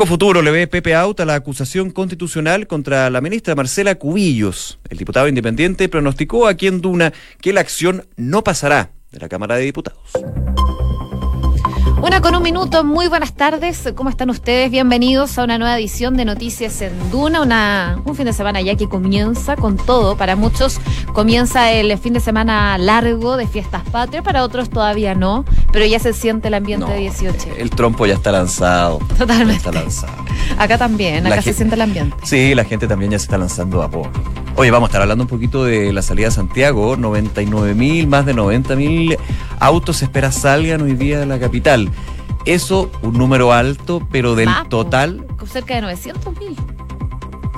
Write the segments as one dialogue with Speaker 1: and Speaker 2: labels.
Speaker 1: Con futuro le ve Pepe Auta la acusación constitucional contra la ministra Marcela Cubillos. El diputado independiente pronosticó aquí en Duna que la acción no pasará de la Cámara de Diputados.
Speaker 2: Una con un minuto, muy buenas tardes. ¿Cómo están ustedes? Bienvenidos a una nueva edición de Noticias en Duna, una, un fin de semana ya que comienza con todo. Para muchos comienza el fin de semana largo de fiestas patrias, para otros todavía no, pero ya se siente el ambiente de 18.
Speaker 1: El trompo ya está lanzado.
Speaker 2: Totalmente.
Speaker 1: está lanzado.
Speaker 2: Acá también, acá se siente el ambiente.
Speaker 1: Sí, la gente también ya se está lanzando a poco. Oye, vamos a estar hablando un poquito de la salida de Santiago. 99 mil, más de 90 mil autos se espera salgan hoy día de la capital. Eso, un número alto, pero del total.
Speaker 2: Cerca de 900 mil.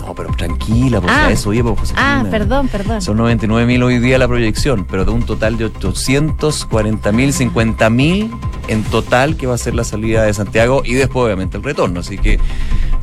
Speaker 1: No, pero tranquila, pues ah, eso oye, pues,
Speaker 2: Ah, perdón, perdón.
Speaker 1: Son 99 mil hoy día la proyección, pero de un total de 840 mil, 50 mil en total que va a ser la salida de Santiago y después obviamente el retorno. Así que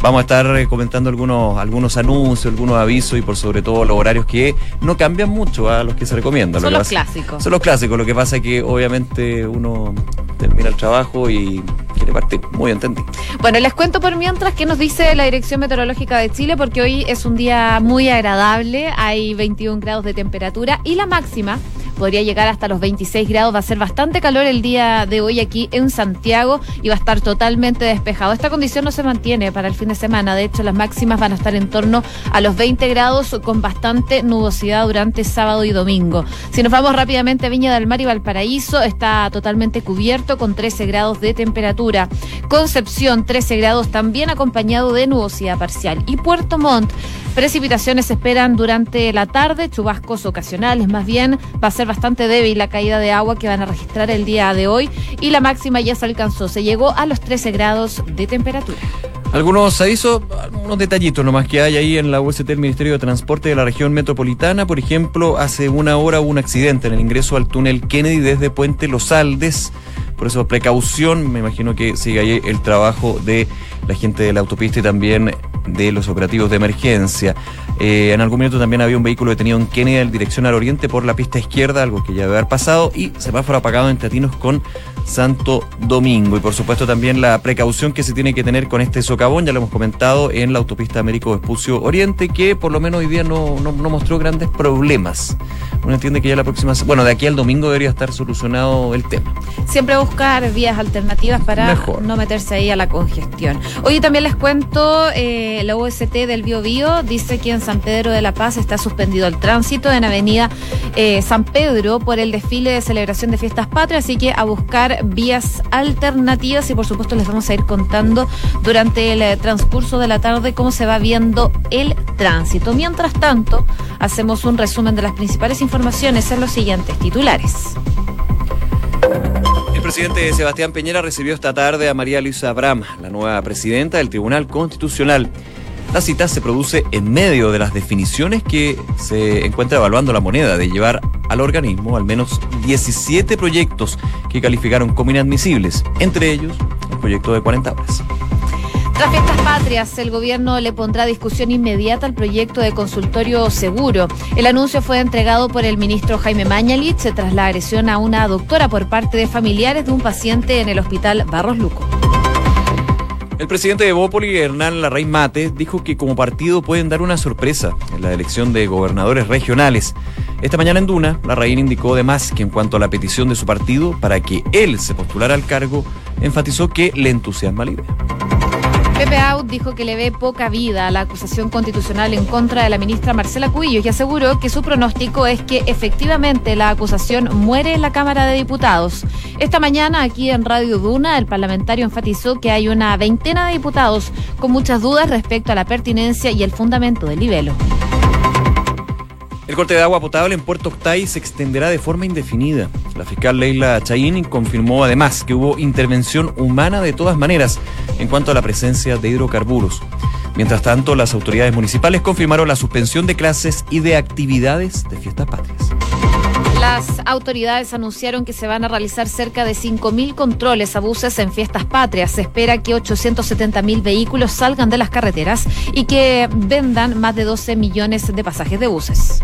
Speaker 1: vamos a estar eh, comentando algunos, algunos anuncios, algunos avisos y por sobre todo los horarios que no cambian mucho a los que se recomiendan.
Speaker 2: Son los clásicos.
Speaker 1: Son los clásicos. Lo que pasa es que obviamente uno termina el trabajo y quiere partir. Muy entendido.
Speaker 2: Bueno, les cuento por mientras qué nos dice la Dirección Meteorológica de Chile, porque hoy es un día muy agradable, hay 21 grados de temperatura y la máxima podría llegar hasta los 26 grados. Va a ser bastante calor el día de hoy aquí en Santiago y va a estar totalmente despejado. Esta condición no se mantiene para el fin de semana. De hecho, las máximas van a estar en torno a los 20 grados con bastante nubosidad durante sábado y domingo. Si nos vamos rápidamente a Viña del Mar y Valparaíso, está totalmente cubierto con 13 grados de temperatura. Concepción, 13 grados, también acompañado de nubosidad parcial. Y Puerto Montt, precipitaciones se esperan durante la tarde, chubascos ocasionales más bien. Va a ser bastante débil la caída de agua que van a registrar el día de hoy y la máxima ya se alcanzó, se llegó a los 13 grados de temperatura.
Speaker 1: Algunos avisos, algunos detallitos nomás que hay ahí en la UST del Ministerio de Transporte de la región metropolitana. Por ejemplo, hace una hora hubo un accidente en el ingreso al túnel Kennedy desde Puente Los Aldes. Por eso, precaución, me imagino que sigue ahí el trabajo de la gente de la autopista y también de los operativos de emergencia. Eh, en algún minuto también había un vehículo detenido en Kennedy en dirección al oriente por la pista izquierda, algo que ya debe haber pasado, y semáforo apagado en Tatinos con Santo Domingo. Y por supuesto también la precaución que se tiene que tener con este socavón, ya lo hemos comentado, en la autopista Américo Vespucio Oriente, que por lo menos hoy día no, no, mostró grandes problemas. Uno entiende que ya la próxima, bueno, de aquí al domingo debería estar solucionado el tema.
Speaker 2: Siempre buscar vías alternativas para no meterse ahí a la congestión. Hoy también les cuento, eh, la OST del Bio, Bio dice que en San Pedro de la Paz está suspendido el tránsito en Avenida eh, San Pedro por el desfile de celebración de fiestas patrias, así que a buscar vías alternativas y por supuesto les vamos a ir contando durante el eh, transcurso de la tarde cómo se va viendo el tránsito. Mientras tanto, hacemos un resumen de las principales informaciones en los siguientes titulares.
Speaker 1: El presidente Sebastián Peñera recibió esta tarde a María Luisa Abraham, la nueva presidenta del Tribunal Constitucional. La cita se produce en medio de las definiciones que se encuentra evaluando la moneda de llevar al organismo al menos 17 proyectos que calificaron como inadmisibles, entre ellos el proyecto de 40 horas.
Speaker 2: Tras fiestas patrias, el gobierno le pondrá discusión inmediata al proyecto de consultorio seguro. El anuncio fue entregado por el ministro Jaime Mañalich tras la agresión a una doctora por parte de familiares de un paciente en el hospital Barros Luco.
Speaker 1: El presidente de Bópoli, Hernán Larraín Mate, dijo que como partido pueden dar una sorpresa en la elección de gobernadores regionales. Esta mañana en Duna, Larraín indicó además que en cuanto a la petición de su partido para que él se postulara al cargo, enfatizó que le entusiasma la idea.
Speaker 2: Pepe Out dijo que le ve poca vida a la acusación constitucional en contra de la ministra Marcela Cuillo y aseguró que su pronóstico es que efectivamente la acusación muere en la Cámara de Diputados. Esta mañana aquí en Radio Duna el parlamentario enfatizó que hay una veintena de diputados con muchas dudas respecto a la pertinencia y el fundamento del libelo.
Speaker 1: El corte de agua potable en Puerto Octay se extenderá de forma indefinida. La fiscal Leila Chaín confirmó además que hubo intervención humana de todas maneras en cuanto a la presencia de hidrocarburos. Mientras tanto, las autoridades municipales confirmaron la suspensión de clases y de actividades de fiestas patrias.
Speaker 2: Las autoridades anunciaron que se van a realizar cerca de 5.000 controles a buses en fiestas patrias. Se espera que 870.000 vehículos salgan de las carreteras y que vendan más de 12 millones de pasajes de buses.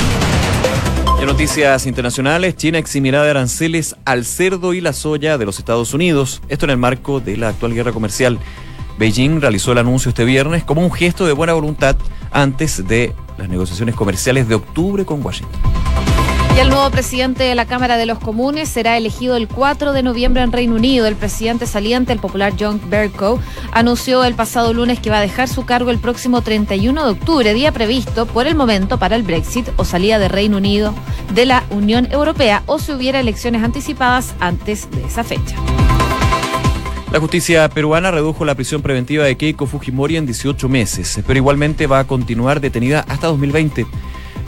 Speaker 1: En noticias internacionales, China eximirá de aranceles al cerdo y la soya de los Estados Unidos. Esto en el marco de la actual guerra comercial. Beijing realizó el anuncio este viernes como un gesto de buena voluntad antes de las negociaciones comerciales de octubre con Washington.
Speaker 2: Y el nuevo presidente de la Cámara de los Comunes será elegido el 4 de noviembre en Reino Unido. El presidente saliente, el popular John Bercow, anunció el pasado lunes que va a dejar su cargo el próximo 31 de octubre, día previsto por el momento para el Brexit o salida de Reino Unido de la Unión Europea o si hubiera elecciones anticipadas antes de esa fecha.
Speaker 1: La justicia peruana redujo la prisión preventiva de Keiko Fujimori en 18 meses, pero igualmente va a continuar detenida hasta 2020.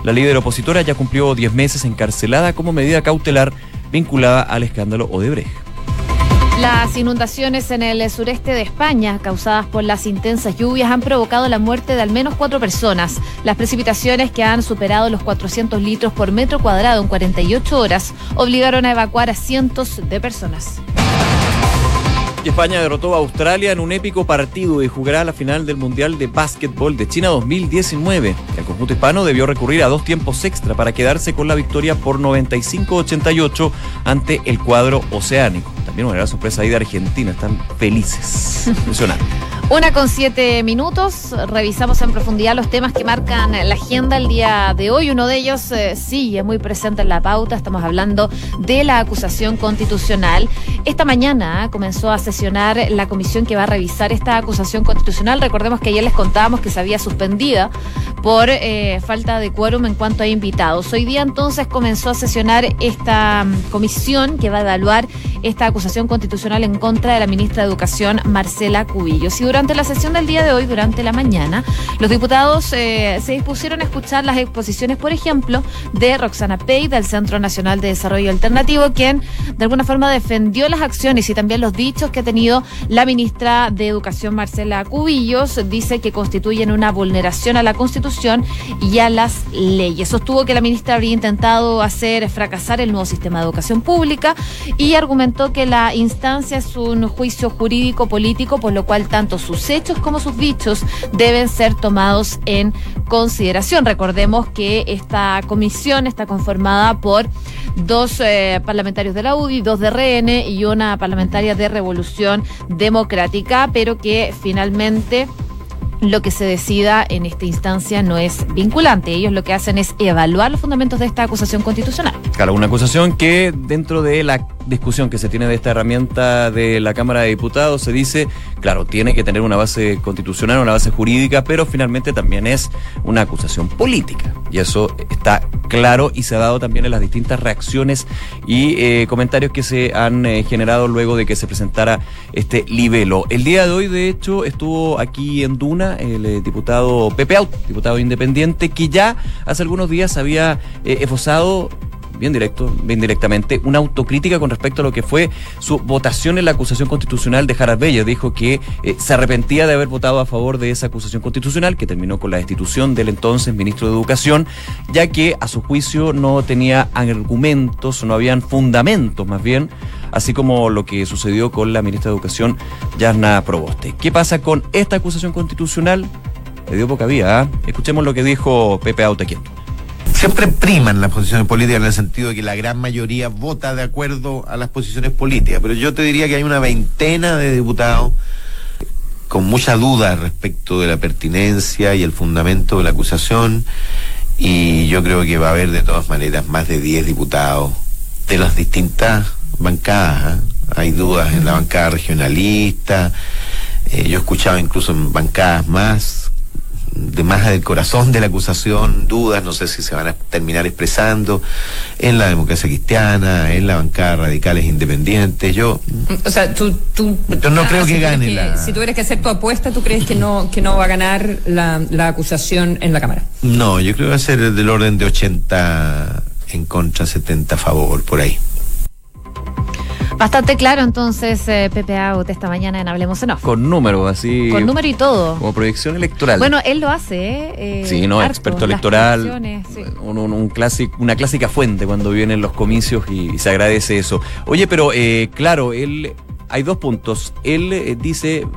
Speaker 1: La líder opositora ya cumplió 10 meses encarcelada como medida cautelar vinculada al escándalo Odebrecht.
Speaker 2: Las inundaciones en el sureste de España, causadas por las intensas lluvias, han provocado la muerte de al menos cuatro personas. Las precipitaciones, que han superado los 400 litros por metro cuadrado en 48 horas, obligaron a evacuar a cientos de personas.
Speaker 1: España derrotó a Australia en un épico partido y jugará la final del Mundial de Básquetbol de China 2019. El conjunto hispano debió recurrir a dos tiempos extra para quedarse con la victoria por 95-88 ante el cuadro oceánico. También una gran sorpresa ahí de Argentina, están felices. Impresionante.
Speaker 2: Una con siete minutos, revisamos en profundidad los temas que marcan la agenda el día de hoy. Uno de ellos eh, sí es muy presente en la pauta, estamos hablando de la acusación constitucional. Esta mañana comenzó a sesionar la comisión que va a revisar esta acusación constitucional. Recordemos que ayer les contábamos que se había suspendida por eh, falta de quórum en cuanto a invitados. Hoy día entonces comenzó a sesionar esta mm, comisión que va a evaluar esta acusación constitucional en contra de la ministra de Educación, Marcela Cubillos. Y durante la sesión del día de hoy, durante la mañana, los diputados eh, se dispusieron a escuchar las exposiciones, por ejemplo, de Roxana Pei, del Centro Nacional de Desarrollo Alternativo, quien de alguna forma defendió las acciones y también los dichos que ha tenido la ministra de Educación, Marcela Cubillos. Dice que constituyen una vulneración a la Constitución y a las leyes. Sostuvo que la ministra habría intentado hacer fracasar el nuevo sistema de educación pública y argumentó que la instancia es un juicio jurídico político, por lo cual tanto sus hechos como sus dichos deben ser tomados en consideración. Recordemos que esta comisión está conformada por dos eh, parlamentarios de la UDI, dos de RN y una parlamentaria de Revolución Democrática, pero que finalmente lo que se decida en esta instancia no es vinculante. Ellos lo que hacen es evaluar los fundamentos de esta acusación constitucional.
Speaker 1: Claro, una acusación que dentro de la discusión que se tiene de esta herramienta de la Cámara de Diputados se dice, claro, tiene que tener una base constitucional, una base jurídica, pero finalmente también es una acusación política. Y eso está claro y se ha dado también en las distintas reacciones y eh, comentarios que se han eh, generado luego de que se presentara este libelo. El día de hoy, de hecho, estuvo aquí en Duna el eh, diputado Pepe Out, diputado independiente, que ya hace algunos días había esbozado bien directo, bien directamente, una autocrítica con respecto a lo que fue su votación en la acusación constitucional de Jaras Bella. Dijo que eh, se arrepentía de haber votado a favor de esa acusación constitucional, que terminó con la destitución del entonces ministro de Educación, ya que a su juicio no tenía argumentos, no habían fundamentos más bien, así como lo que sucedió con la ministra de Educación, Yasna Proboste. ¿Qué pasa con esta acusación constitucional? Le dio poca vía. ¿ah? Escuchemos lo que dijo Pepe Autequiento
Speaker 3: siempre priman las posiciones políticas en el sentido de que la gran mayoría vota de acuerdo a las posiciones políticas, pero yo te diría que hay una veintena de diputados con mucha duda respecto de la pertinencia y el fundamento de la acusación y yo creo que va a haber de todas maneras más de 10 diputados de las distintas bancadas. ¿eh? Hay dudas en la bancada regionalista, eh, yo he escuchado incluso en bancadas más de más del corazón de la acusación, dudas, no sé si se van a terminar expresando en la democracia cristiana, en la bancada radicales independientes. Yo,
Speaker 4: o sea, tú, tú
Speaker 3: yo no creo que gane la.
Speaker 4: Si tuvieras que hacer tu apuesta, ¿tú crees que no que no va a ganar la, la acusación en la cámara?
Speaker 3: No, yo creo que va a ser del orden de 80 en contra, 70 a favor, por ahí.
Speaker 2: Bastante claro entonces eh, PPA esta mañana en Hablemos en Off.
Speaker 1: Con número, así.
Speaker 2: Con número y todo.
Speaker 1: Como proyección electoral.
Speaker 2: Bueno, él lo hace, ¿eh? eh
Speaker 1: sí, no, experto electoral. Un, una clásica fuente cuando vienen los comicios y, se agradece eso. Oye, pero eh, claro, él hay dos puntos. Él eh, dice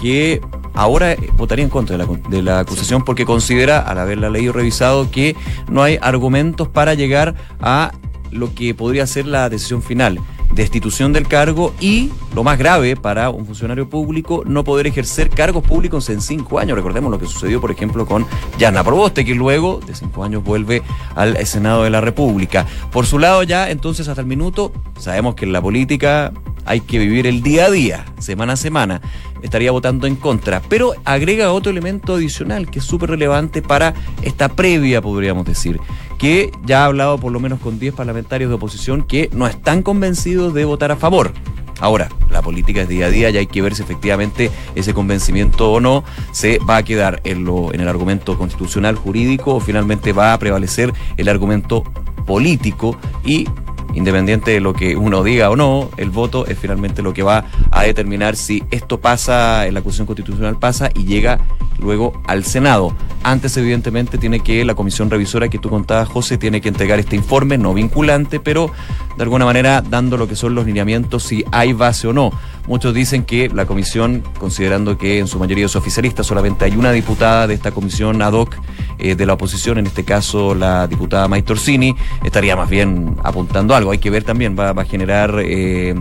Speaker 1: que ahora votaría en contra de la, de la, acusación porque considera, al haberla leído revisado, que no hay argumentos para llegar a lo que podría ser la decisión final destitución del cargo y, lo más grave para un funcionario público, no poder ejercer cargos públicos en cinco años. Recordemos lo que sucedió, por ejemplo, con Yana Proboste, que luego de cinco años vuelve al Senado de la República. Por su lado, ya entonces hasta el minuto, sabemos que en la política hay que vivir el día a día, semana a semana. Estaría votando en contra, pero agrega otro elemento adicional que es súper relevante para esta previa, podríamos decir, que ya ha hablado por lo menos con 10 parlamentarios de oposición que no están convencidos de votar a favor. Ahora, la política es día a día y hay que ver si efectivamente ese convencimiento o no se va a quedar en, lo, en el argumento constitucional jurídico o finalmente va a prevalecer el argumento político y independiente de lo que uno diga o no, el voto es finalmente lo que va a determinar si esto pasa, en la acusación constitucional pasa y llega luego al Senado. Antes, evidentemente, tiene que la comisión revisora que tú contabas, José, tiene que entregar este informe no vinculante, pero de alguna manera dando lo que son los lineamientos si hay base o no. Muchos dicen que la comisión, considerando que en su mayoría es oficialista, solamente hay una diputada de esta comisión ad hoc eh, de la oposición, en este caso la diputada Torsini, estaría más bien apuntando algo. Hay que ver también, va, a generar eh,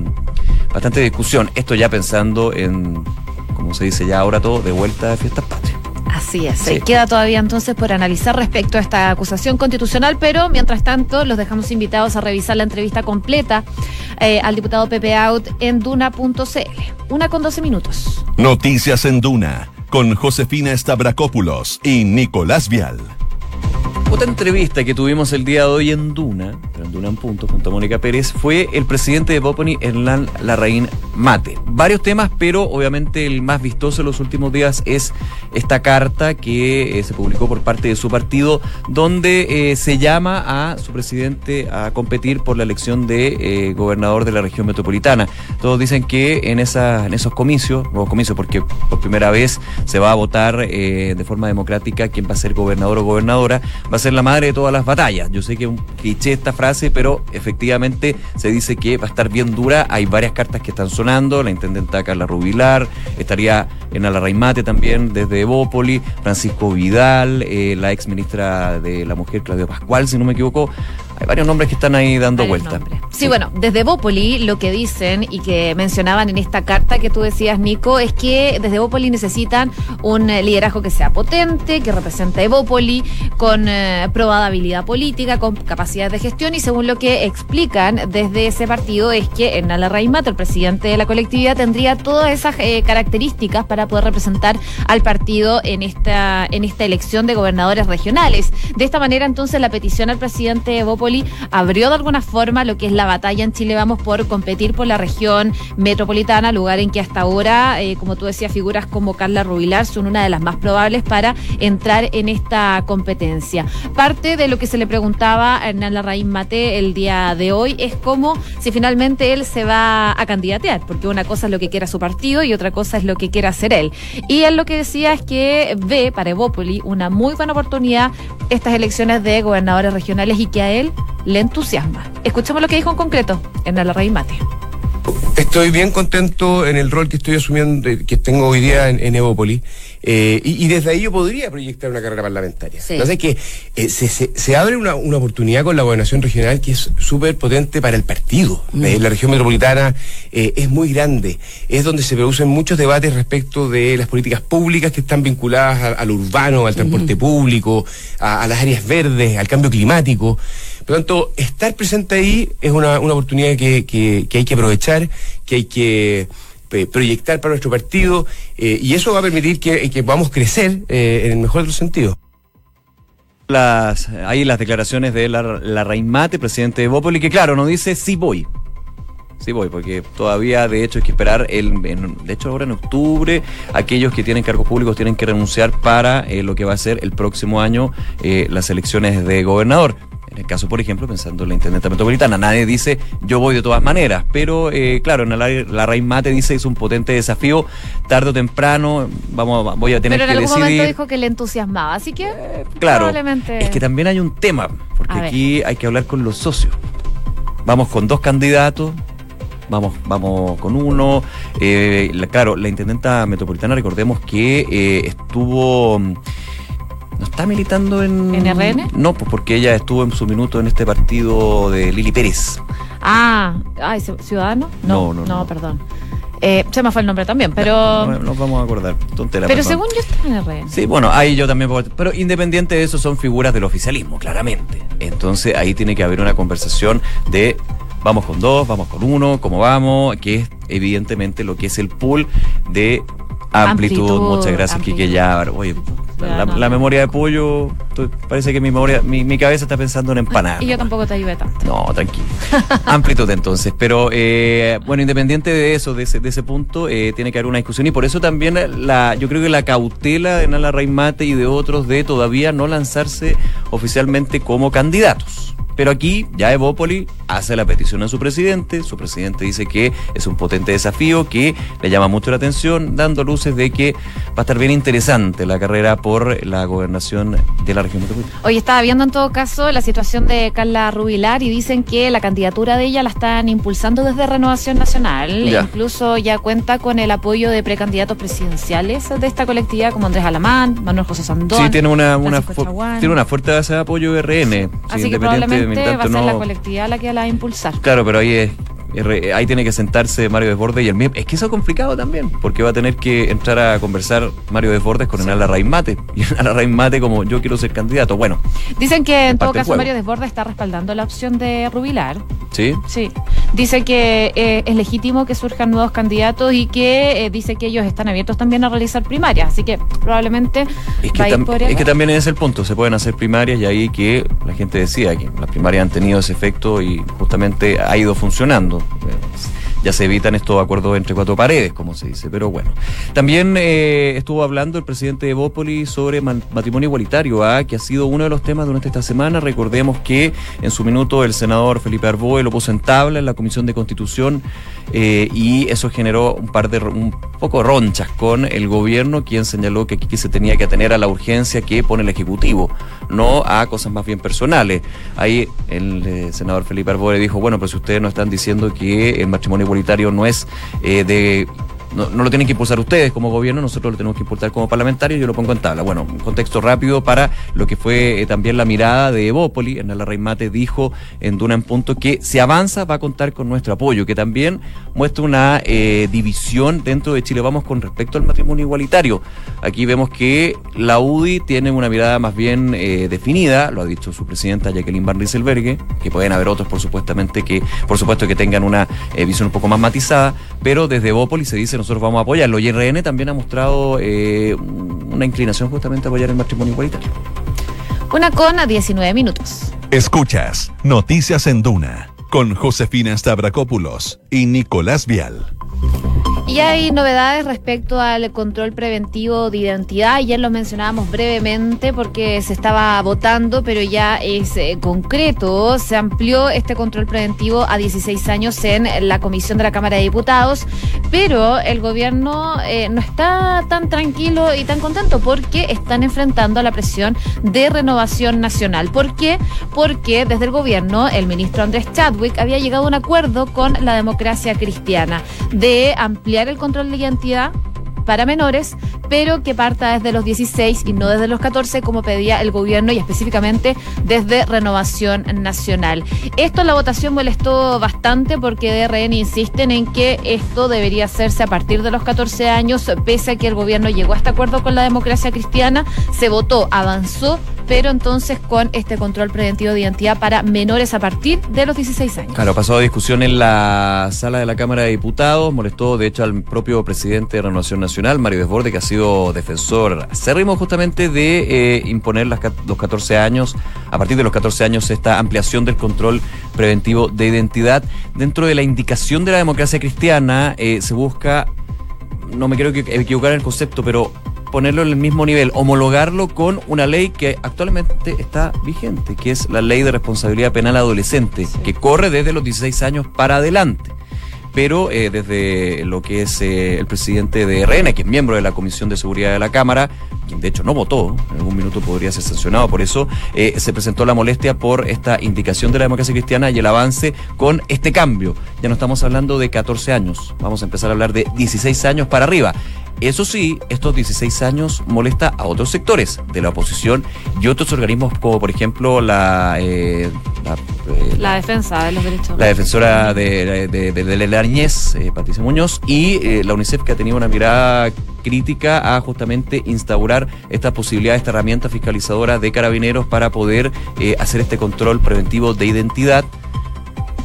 Speaker 1: bastante discusión. Esto ya pensando en, como se dice ya ahora todo, de vuelta a fiestas patrias.
Speaker 2: Así es. Sí. Queda todavía entonces por analizar respecto a esta acusación constitucional, pero mientras tanto los dejamos invitados a revisar la entrevista completa eh, al diputado Pepe Out en duna.cl. Una con 12 minutos.
Speaker 5: Noticias en Duna con Josefina Stavrakopoulos y Nicolás Vial.
Speaker 1: Otra entrevista que tuvimos el día de hoy en Duna, en Duna en Punto, junto a Mónica Pérez, fue el presidente de Boponi, Hernán Larraín Mate. Varios temas, pero obviamente el más vistoso en los últimos días es esta carta que eh, se publicó por parte de su partido, donde eh, se llama a su presidente a competir por la elección de eh, gobernador de la región metropolitana. Todos dicen que en, esa, en esos comicios, nuevos comicios, porque por primera vez se va a votar de forma democrática quién va a ser gobernador o gobernadora, va ser la madre de todas las batallas. Yo sé que es un cliché esta frase, pero efectivamente se dice que va a estar bien dura. Hay varias cartas que están sonando. La intendenta Carla Rubilar, estaría en Alarraimate también desde Evópoli, Francisco Vidal, eh, la ex ministra de la Mujer, Claudio Pascual, si no me equivoco. Hay varios nombres que están ahí dando vuelta.
Speaker 2: Sí, bueno, desde Bópoli lo que dicen y que mencionaban en esta carta que tú decías, Nico, es que desde Bópoli necesitan un eh, liderazgo que sea potente, que represente a Evópoli, con eh, probada habilidad política, con capacidad de gestión y según lo que explican desde ese partido es que Hernán Raimato, el presidente de la colectividad, tendría todas esas eh, características para poder representar al partido en esta, en esta elección de gobernadores regionales. De esta manera, entonces, la petición al presidente de Abrió de alguna forma lo que es la batalla en Chile Vamos por competir por la región metropolitana, lugar en que hasta ahora, eh, como tú decías, figuras como Carla Rubilar son una de las más probables para entrar en esta competencia. Parte de lo que se le preguntaba a Hernán Larraín Mate el día de hoy es cómo si finalmente él se va a candidatear, porque una cosa es lo que quiera su partido y otra cosa es lo que quiera hacer él. Y él lo que decía es que ve para Evópoli una muy buena oportunidad estas elecciones de gobernadores regionales y que a él le entusiasma. Escuchemos lo que dijo en concreto en el Rey Mate.
Speaker 6: Estoy bien contento en el rol que estoy asumiendo, que tengo hoy día en, en Evópoli, eh, y, desde ahí yo podría proyectar una carrera parlamentaria. Entonces que eh, se, se, abre una, una, oportunidad con la gobernación regional que es súper potente para el partido. Mm. Eh, la región metropolitana es muy grande, es donde se producen muchos debates respecto de las políticas públicas que están vinculadas al urbano, al transporte público, a, a las áreas verdes, al cambio climático. Por lo tanto, estar presente ahí es una, una oportunidad que, que, hay que aprovechar, que hay que eh, proyectar para nuestro partido eh, y eso va a permitir que, que podamos crecer eh, en el mejor de los sentidos.
Speaker 1: Ahí las declaraciones de la, la Reimate, presidente de Bópoli, que claro, no dice sí voy. Sí voy, porque todavía de hecho hay que esperar, el, de hecho ahora en octubre, aquellos que tienen cargos públicos tienen que renunciar para lo que va a ser el próximo año las elecciones de gobernador. En el caso, por ejemplo, pensando en la Intendenta Metropolitana, nadie dice yo voy de todas maneras, pero eh, claro, en la, la Raíz Mate dice es un potente desafío, tarde o temprano vamos, voy a tener que decidir. Pero en algún momento
Speaker 2: dijo que le entusiasmaba, así que
Speaker 1: eh, claro, probablemente... es que también hay un tema, porque aquí hay que hablar con los socios. Vamos con dos candidatos, vamos, vamos con uno. Eh, claro, la intendenta metropolitana, recordemos que estuvo ¿No está militando en.
Speaker 2: ¿En RN?
Speaker 1: No, pues porque ella estuvo en su minuto en este partido de Lili Pérez.
Speaker 2: Ah, ay, ¿Ciudadano?
Speaker 1: No, no, no.
Speaker 2: perdón. Eh, se me fue el nombre también, pero.
Speaker 1: No, no nos vamos a acordar. Tontera,
Speaker 2: pero
Speaker 1: perdón.
Speaker 2: según yo estaba en RN.
Speaker 1: Sí, bueno, ahí yo también puedo- Pero independiente de eso, son figuras del oficialismo, claramente. Entonces ahí tiene que haber una conversación de vamos con dos, vamos con uno, cómo vamos, que es evidentemente lo que es el pool de amplitud.
Speaker 2: Amplitud,
Speaker 1: Muchas gracias,
Speaker 2: amplitud.
Speaker 1: Quique Ya. Oye, la, la-
Speaker 2: no,
Speaker 1: la
Speaker 2: no.
Speaker 1: memoria de pollo, parece que mi memoria, mi, mi cabeza está pensando en empanadas.
Speaker 2: Y yo tampoco te ayudé tanto.
Speaker 1: No, tranquilo. Amplitud entonces. Pero eh, bueno, independiente de eso, de ese, de ese punto, eh, tiene que haber una discusión. Y por eso también la, yo creo que la cautela de Nala Raimate y de otros de todavía no lanzarse oficialmente como candidatos. Pero aquí ya Evópoli hace la petición a su presidente, su presidente dice que es un potente desafío, que le llama mucho la atención, dando luces de que va a estar bien interesante la carrera por la gobernación de la región metropolitana.
Speaker 2: Hoy estaba viendo en todo caso la situación de Carla Rubilar y dicen que la candidatura de ella la están impulsando desde Renovación Nacional.
Speaker 1: Ya.
Speaker 2: Incluso ya cuenta con el apoyo de precandidatos presidenciales de esta colectividad como Andrés Alamán, Manuel José Sandón.
Speaker 1: Sí, tiene una, tiene una fuerte base de apoyo de RN. Sí,
Speaker 2: Así que probablemente va a ser
Speaker 1: no-
Speaker 2: la colectividad la que la va a impulsar.
Speaker 1: Claro, pero ahí es. Ahí tiene que sentarse Mario Desbordes y el mismo. Es que eso es complicado también, porque va a tener que entrar a conversar Mario Desbordes con Enala Raimate. Y Enala Raimate, como yo quiero ser candidato. Bueno,
Speaker 2: Dicen que en todo caso. Mario Desbordes está respaldando la opción de Rubilar.
Speaker 1: ¿sí?
Speaker 2: Sí, dice que eh, es legítimo que surjan nuevos candidatos y que eh, dice que ellos están abiertos también a realizar primarias, así que probablemente
Speaker 1: Es que,
Speaker 2: va a ir
Speaker 1: tam-
Speaker 2: por
Speaker 1: es que también es el punto, se pueden hacer primarias y ahí que la gente decía que las primarias han tenido ese efecto y justamente ha ido funcionando. Eh, Ya se evitan estos acuerdos entre cuatro paredes, como se dice, pero bueno. También eh, estuvo hablando el presidente de Bópoli sobre matrimonio igualitario, ¿ah? que ha sido uno de los temas durante esta semana. Recordemos que en su minuto el senador Felipe Arboe lo puso en tabla en la Comisión de Constitución eh, y eso generó un par de un poco ronchas con el gobierno, quien señaló que aquí se tenía que atener a la urgencia que pone el Ejecutivo, no a cosas más bien personales. Ahí el eh, senador Felipe Arboe dijo, bueno, pues si ustedes nos están diciendo que el matrimonio no es eh, de no, no lo tienen que impulsar ustedes como gobierno, nosotros lo tenemos que impulsar como parlamentarios, yo lo pongo en tabla. Bueno, un contexto rápido para lo que fue eh, también la mirada de Evópoli. Hernán Larraimate dijo en Duna en Punto que si avanza va a contar con nuestro apoyo, que también muestra una eh, división dentro de Chile Vamos con respecto al matrimonio igualitario. Aquí vemos que la UDI tiene una mirada más bien eh, definida, lo ha dicho su presidenta Jacqueline Van que pueden haber otros por supuestamente que, por supuesto que tengan una visión un poco más matizada, pero desde Evópoli se dice nosotros vamos a apoyarlo. Y RN también ha mostrado eh, una inclinación justamente a apoyar el matrimonio igualitario.
Speaker 2: Una con a 19 minutos.
Speaker 5: Escuchas Noticias en Duna con Josefina Stavrakopoulos y Nicolás Vial.
Speaker 2: Y hay novedades respecto al control preventivo de identidad. Ayer lo mencionábamos brevemente porque se estaba votando, pero ya es eh, concreto. Se amplió este control preventivo a 16 años en la comisión de la Cámara de Diputados, pero el gobierno eh, no está tan tranquilo y tan contento porque están enfrentando la presión de renovación nacional. ¿Por qué? Porque desde el gobierno, el ministro Andrés Chadwick había llegado a un acuerdo con la democracia cristiana de ampliar el control de identidad para menores, pero que parta desde los 16 y no desde los 14 como pedía el gobierno y específicamente desde Renovación Nacional. Esto la votación molestó bastante porque DRN insisten en que esto debería hacerse a partir de los 14 años, pese a que el gobierno llegó a este acuerdo con la democracia cristiana, se votó, avanzó, pero entonces con este control preventivo de identidad para menores a partir de los 16 años.
Speaker 1: Claro, pasó a discusión en la sala de la Cámara de Diputados, molestó de hecho al propio presidente de Renovación Nacional, Mario Desborde, que ha sido defensor acérrimo justamente de eh, imponer las, los 14 años, a partir de los 14 años, esta ampliación del control preventivo de identidad. Dentro de la indicación de la democracia cristiana eh, se busca, no me quiero equi- equivocar en el concepto, pero ponerlo en el mismo nivel, homologarlo con una ley que actualmente está vigente, que es la ley de responsabilidad penal adolescente, que corre desde los 16 años para adelante. Pero eh, desde lo que es eh, el presidente de RN, que es miembro de la Comisión de Seguridad de la Cámara, quien de hecho no votó, en algún minuto podría ser sancionado por eso, eh, se presentó la molestia por esta indicación de la democracia cristiana y el avance con este cambio. Ya no estamos hablando de 14 años, vamos a empezar a hablar de 16 años para arriba. Eso sí, estos 16 años molesta a otros sectores de la oposición y otros organismos como por ejemplo la, eh, la, eh,
Speaker 2: La defensa de los derechos.
Speaker 1: la defensora de, de, de- de la niñez, eh, Patricia Muñoz, y la UNICEF que ha tenido una mirada crítica a justamente instaurar esta posibilidad, esta herramienta fiscalizadora de carabineros para poder hacer este control preventivo de identidad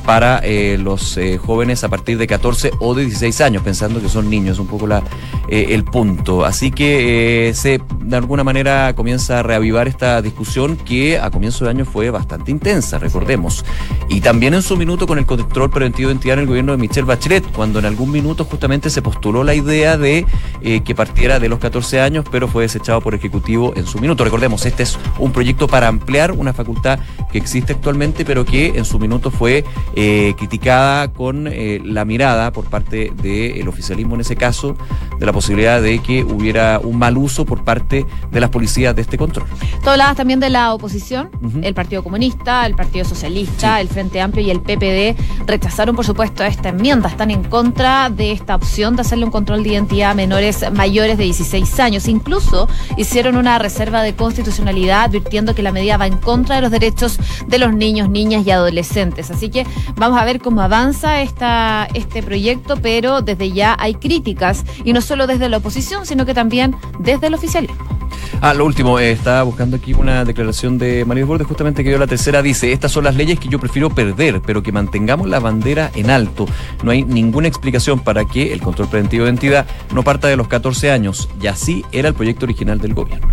Speaker 1: para eh, los eh, jóvenes a partir de 14 o de 16 años, pensando que son niños, un poco la, eh, el punto. Así que se de alguna manera comienza a reavivar esta discusión que a comienzo de año fue bastante intensa, recordemos. Y también en su minuto con el control preventivo de identidad en el gobierno de Michelle Bachelet, cuando en algún minuto justamente se postuló la idea de que partiera de los 14 años, pero fue desechado por Ejecutivo en su minuto. Recordemos, este es un proyecto para ampliar una facultad que existe actualmente, pero que en su minuto fue eh, criticada con eh, la mirada por parte del oficialismo en ese caso, de la posibilidad de que hubiera un mal uso por parte de las policías de este control.
Speaker 2: Tú hablabas también de la oposición, el Partido Comunista, el Partido Socialista, el Frente Amplio y el PPD rechazaron, por supuesto, esta enmienda. Están en contra de esta opción de hacerle un control de identidad a menores mayores de 16 años. Incluso hicieron una reserva de constitucionalidad advirtiendo que la medida va en contra de los derechos de los niños, niñas y adolescentes. Así que vamos a ver cómo avanza esta, este proyecto, pero desde ya hay críticas, y no solo desde la oposición, sino que también desde el oficialismo.
Speaker 1: Ah, lo último, eh, estaba buscando aquí una declaración de Mario Bordes, justamente que dio la tercera, dice, estas son las leyes que yo prefiero perder, pero que mantengamos la bandera en alto. No hay ninguna explicación para que el control preventivo de identidad no parta de los 14 años, y así era el proyecto original del gobierno.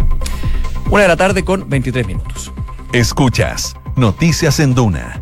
Speaker 1: Una de la tarde con 23 minutos.
Speaker 5: Escuchas Noticias en Duna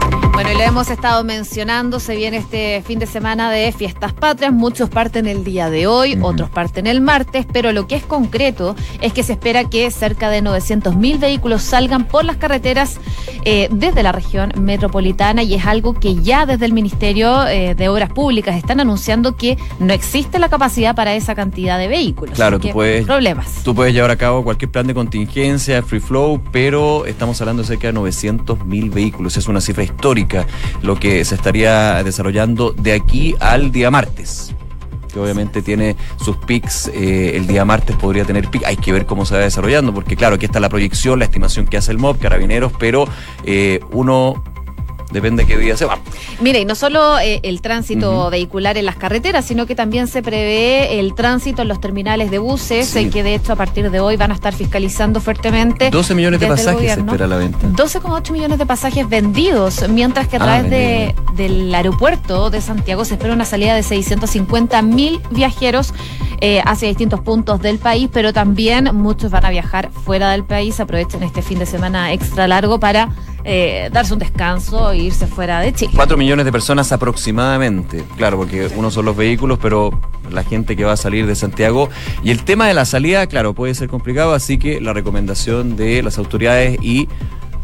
Speaker 2: Bueno, y lo hemos estado mencionando, se viene este fin de semana de fiestas patrias, muchos parten el día de hoy, otros parten el martes, pero lo que es concreto es que se espera que cerca de 900.000 vehículos salgan por las carreteras eh, desde la región metropolitana y es algo que ya desde el Ministerio eh, de Obras Públicas están anunciando que no existe la capacidad para esa cantidad de vehículos.
Speaker 1: Claro, tú puedes-
Speaker 2: Problemas.
Speaker 1: Tú puedes llevar a cabo cualquier plan de contingencia, free flow, pero estamos hablando de cerca de 900 mil vehículos. Es una cifra histórica lo que se estaría desarrollando de aquí al día martes. Que obviamente tiene sus pics, eh, el día martes podría tener pic, hay que ver cómo se va desarrollando, porque claro, aquí está la proyección, la estimación que hace el MOB, carabineros, pero eh, uno depende de qué día se va.
Speaker 2: Mire, y no solo eh, el tránsito vehicular en las carreteras, sino que también se prevé el tránsito en los terminales de buses,
Speaker 1: Sí.
Speaker 2: que de hecho a partir de hoy van a estar fiscalizando fuertemente.
Speaker 1: 12 millones de pasajes se espera la venta.
Speaker 2: 12,8 millones de pasajes vendidos, mientras que a
Speaker 1: Ah,
Speaker 2: través de, del aeropuerto de Santiago se espera una salida de 650 mil viajeros eh, hacia distintos puntos del país, pero también muchos van a viajar fuera del país. Aprovechen este fin de semana extra largo para eh, darse un descanso e irse fuera de Chile.
Speaker 1: 4 millones de personas aproximadamente. Claro, porque uno son los vehículos, pero la gente que va a salir de Santiago. Y el tema de la salida, claro, puede ser complicado, así que la recomendación de las autoridades y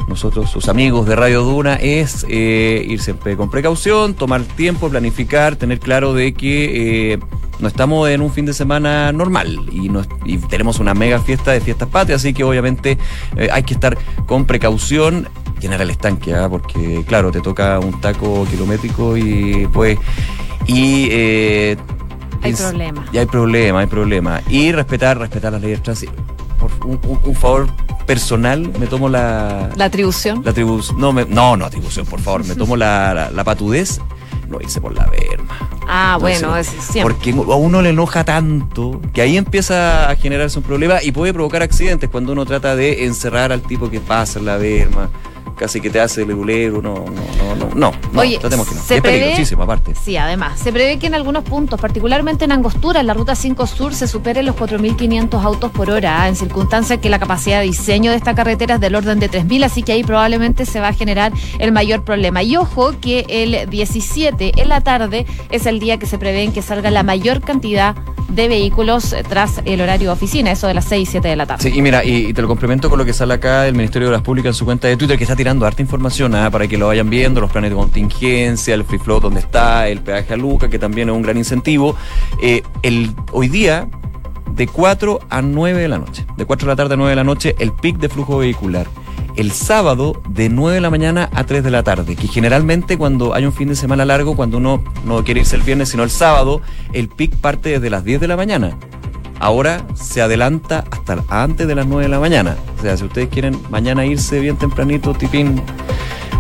Speaker 1: nosotros, sus amigos de Radio Duna, es eh, ir siempre con precaución, tomar tiempo, planificar, tener claro de que eh, no estamos en un fin de semana normal y, no- y tenemos una mega fiesta de fiestas patrias, así que obviamente eh, hay que estar con precaución, llenar el estanque, ¿ah? porque claro, te toca un taco kilométrico y pues... Y, eh,
Speaker 2: Hay
Speaker 1: es-
Speaker 2: problema.
Speaker 1: Y hay problema, hay problema. Y respetar, respetar las leyes trans. Por un, un- un favor personal, me tomo la,
Speaker 2: La atribución.
Speaker 1: la atribución. No, me- no, no atribución, por favor. Me tomo la, la, la patudez. No hice por la verma.
Speaker 2: Ah,
Speaker 1: No
Speaker 2: bueno, es siempre.
Speaker 1: Porque a uno le enoja tanto que ahí empieza a generarse un problema y puede provocar accidentes cuando uno trata de encerrar al tipo que pasa en la verma. Casi que te hace el regulero. No, no, no, no. No, no
Speaker 2: Oye,
Speaker 1: tratemos que no.
Speaker 2: se
Speaker 1: es
Speaker 2: prevé-
Speaker 1: peligrosísimo, aparte.
Speaker 2: Sí, además, se prevé que en algunos puntos, particularmente en Angostura, en la ruta 5 Sur, se superen los 4.500 autos por hora, ¿ah? en circunstancias que la capacidad de diseño de esta carretera es del orden de 3.000, así que ahí probablemente se va a generar el mayor problema. Y ojo que el 17 en la tarde es el día que se prevé en que salga la mayor cantidad de vehículos eh, tras el horario oficina, eso de las 6 y 7 de la tarde.
Speaker 1: Sí, y mira, y, te lo complemento con lo que sale acá del Ministerio de Obras Públicas en su cuenta de Twitter, que está tirando harta información ah, para que lo vayan viendo, los planes de contingencia, el free flow donde está, el peaje a Luca, que también es un gran incentivo. Eh, el, hoy día, de 4 a 9 de la noche, de 4 de la tarde a 9 de la noche, el pic de flujo vehicular. El sábado, de 9 de la mañana a 3 de la tarde, que generalmente cuando hay un fin de semana largo, cuando uno no quiere irse el viernes, sino el sábado, el pic parte desde las 10 de la mañana ahora se adelanta hasta antes de las 9 de la mañana. O sea, si ustedes quieren mañana irse bien tempranito, tipín,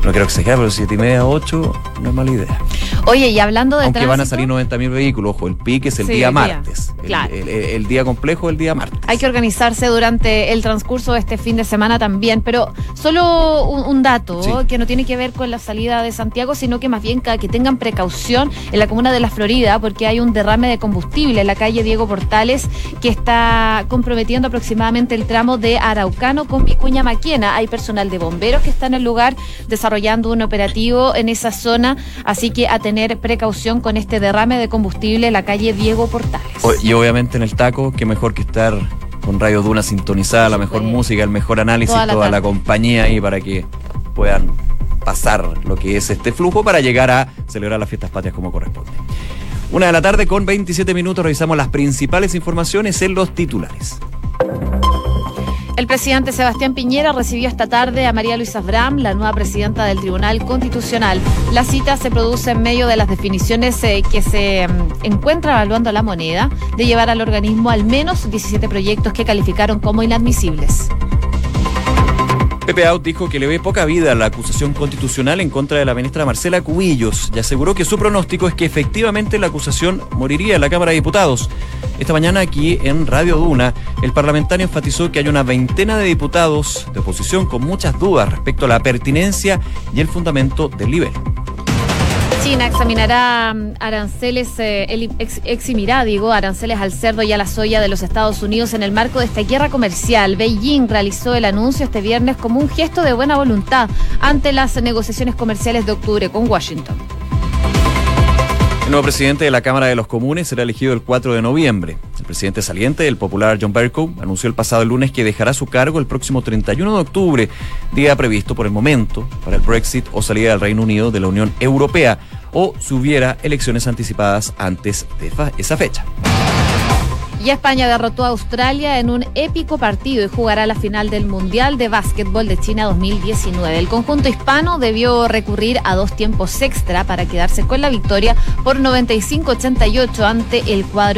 Speaker 1: no quiero exagerar, pero siete y media, ocho, no es mala idea.
Speaker 2: Oye, y hablando de
Speaker 1: Aunque van a
Speaker 2: tránsito,
Speaker 1: salir 90.000 vehículos, ojo, el pique es el
Speaker 2: Sí,
Speaker 1: día
Speaker 2: el
Speaker 1: martes. El-
Speaker 2: Claro.
Speaker 1: El, el- el día complejo, el día martes.
Speaker 2: Hay que organizarse durante el transcurso de este fin de semana también, pero solo un, un dato
Speaker 1: Sí.
Speaker 2: que no tiene que ver con la salida de Santiago, sino que más bien que tengan precaución en la comuna de La Florida, porque hay un derrame de combustible en la calle Diego Portales que está comprometiendo aproximadamente el tramo de Araucano con Vicuña Maquena. Hay personal de bomberos que está en el lugar desarrollando un operativo en esa zona, así que a tener precaución con este derrame de combustible en la calle Diego Portales.
Speaker 1: O- y obviamente en el taco, qué mejor que estar con Radio Duna sintonizada, la mejor música, el mejor análisis,
Speaker 2: Toda
Speaker 1: toda,
Speaker 2: la
Speaker 1: la,
Speaker 2: tarde.
Speaker 1: compañía ahí para que puedan pasar lo que es este flujo para llegar a celebrar las fiestas patrias como corresponde. Una de la tarde con 27 minutos revisamos las principales informaciones en los titulares.
Speaker 2: El presidente Sebastián Piñera recibió esta tarde a María Luisa Bram, la nueva presidenta del Tribunal Constitucional. La cita se produce en medio de las definiciones eh, que se mm, encuentra evaluando la moneda de llevar al organismo al menos 17 proyectos que calificaron como inadmisibles.
Speaker 1: Pepe Out dijo que le ve poca vida a la acusación constitucional en contra de la ministra Marcela Cubillos y aseguró que su pronóstico es que efectivamente la acusación moriría en la Cámara de Diputados. Esta mañana aquí en Radio Duna, el parlamentario enfatizó que hay una veintena de diputados de oposición con muchas dudas respecto a la pertinencia y el fundamento del nivel.
Speaker 2: China examinará aranceles, eh, eximirá, digo, aranceles al cerdo y a la soya de los Estados Unidos en el marco de esta guerra comercial. Beijing realizó el anuncio este viernes como un gesto de buena voluntad ante las negociaciones comerciales de octubre con Washington.
Speaker 1: El nuevo presidente de la Cámara de los Comunes será elegido el 4 de noviembre. El presidente saliente, el popular John Bercow, anunció el pasado lunes que dejará su cargo el próximo 31 de octubre, día previsto por el momento para el Brexit o salida del Reino Unido de la Unión Europea, o si hubiera elecciones anticipadas antes de esa fecha.
Speaker 2: Y España derrotó a Australia en un épico partido y jugará la final del Mundial de Básquetbol de China 2019. El conjunto hispano debió recurrir a dos tiempos extra para quedarse con la victoria por 95-88 ante el cuadro